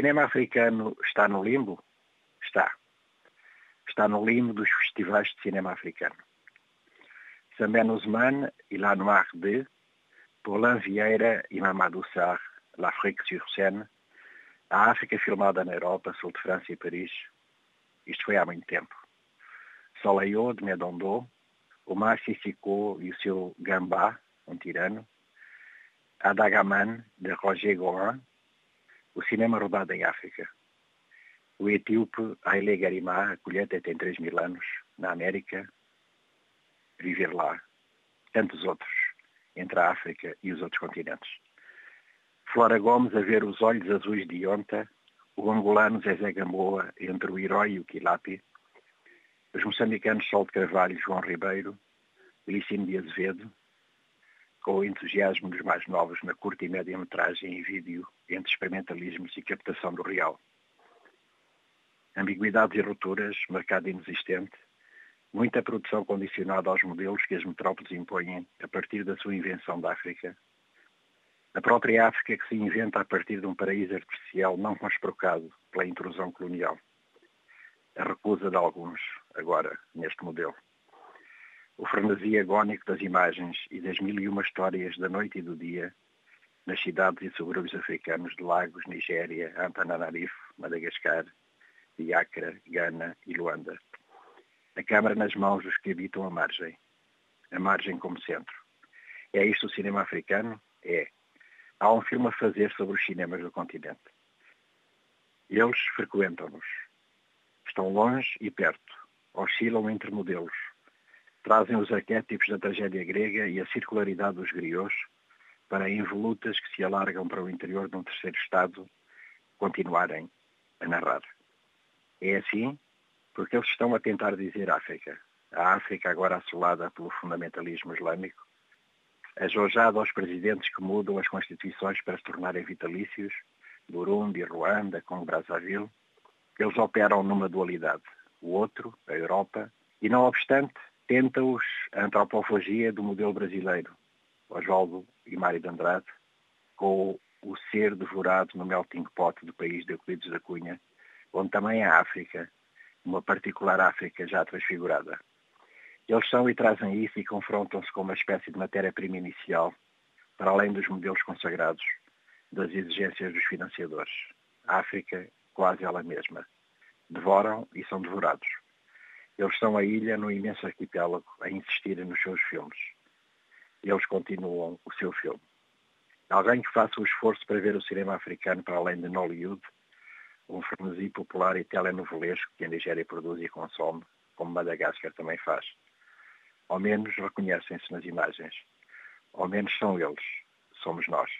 cinema africano está no limbo? Está. Está no limbo dos festivais de cinema africano. Samen Ousmane, Il a Noir de, Paulin Vieira e Mamadou Sarr, L'Afrique sur scène, a África filmada na Europa, sul de França e Paris. Isto foi há muito tempo. Soleil de Medondo, o Mar Sissiko e o seu Gambá, um tirano, Adagaman, de Roger Gorin, o cinema rodado em África. O etíope Haile Garimá, a colheita tem 3 mil anos, na América, viver lá. Tantos outros, entre a África e os outros continentes. Flora Gomes a ver os olhos azuis de Ionta, o angolano Zezé Gamboa entre o herói e o Quilapi, os moçambicanos Sol de Carvalho e João Ribeiro, Licínio de Azevedo, com o entusiasmo dos mais novos na curta e média metragem em vídeo entre experimentalismos e captação do real. Ambiguidades e rupturas, mercado inexistente, muita produção condicionada aos modelos que as metrópoles impõem a partir da sua invenção da África. A própria África que se inventa a partir de um paraíso artificial não consprocado pela intrusão colonial. A recusa de alguns, agora, neste modelo o frenesi agónico das imagens e das mil e uma histórias da noite e do dia nas cidades e subúrbios africanos de Lagos, Nigéria, Antananarivo, Madagascar, Biacra, Gana e Luanda. A câmara nas mãos dos que habitam a margem. A margem como centro. É isto o cinema africano? É. Há um filme a fazer sobre os cinemas do continente. Eles frequentam-nos. Estão longe e perto. Oscilam entre modelos trazem os arquétipos da tragédia grega e a circularidade dos griots para involutas que se alargam para o interior de um terceiro Estado continuarem a narrar. É assim porque eles estão a tentar dizer África. A África agora assolada pelo fundamentalismo islâmico, ajojada aos presidentes que mudam as constituições para se tornarem vitalícios, Burundi, Ruanda, Congo Brazzaville, eles operam numa dualidade. O outro, a Europa, e não obstante, tenta-os a antropofagia do modelo brasileiro, Oswaldo e Mário de Andrade, com o ser devorado no melting pot do país de Euclides da Cunha, onde também a África, uma particular África já transfigurada. Eles são e trazem isso e confrontam-se com uma espécie de matéria-prima inicial, para além dos modelos consagrados, das exigências dos financiadores. A África, quase ela mesma. Devoram e são devorados. Eles são a ilha no imenso arquipélago a insistirem nos seus filmes. Eles continuam o seu filme. Alguém que faça o esforço para ver o cinema africano para além de Nollywood, um frenesi popular e telenovelesco que a Nigéria produz e consome, como Madagascar também faz. Ao menos reconhecem-se nas imagens. Ao menos são eles. Somos nós.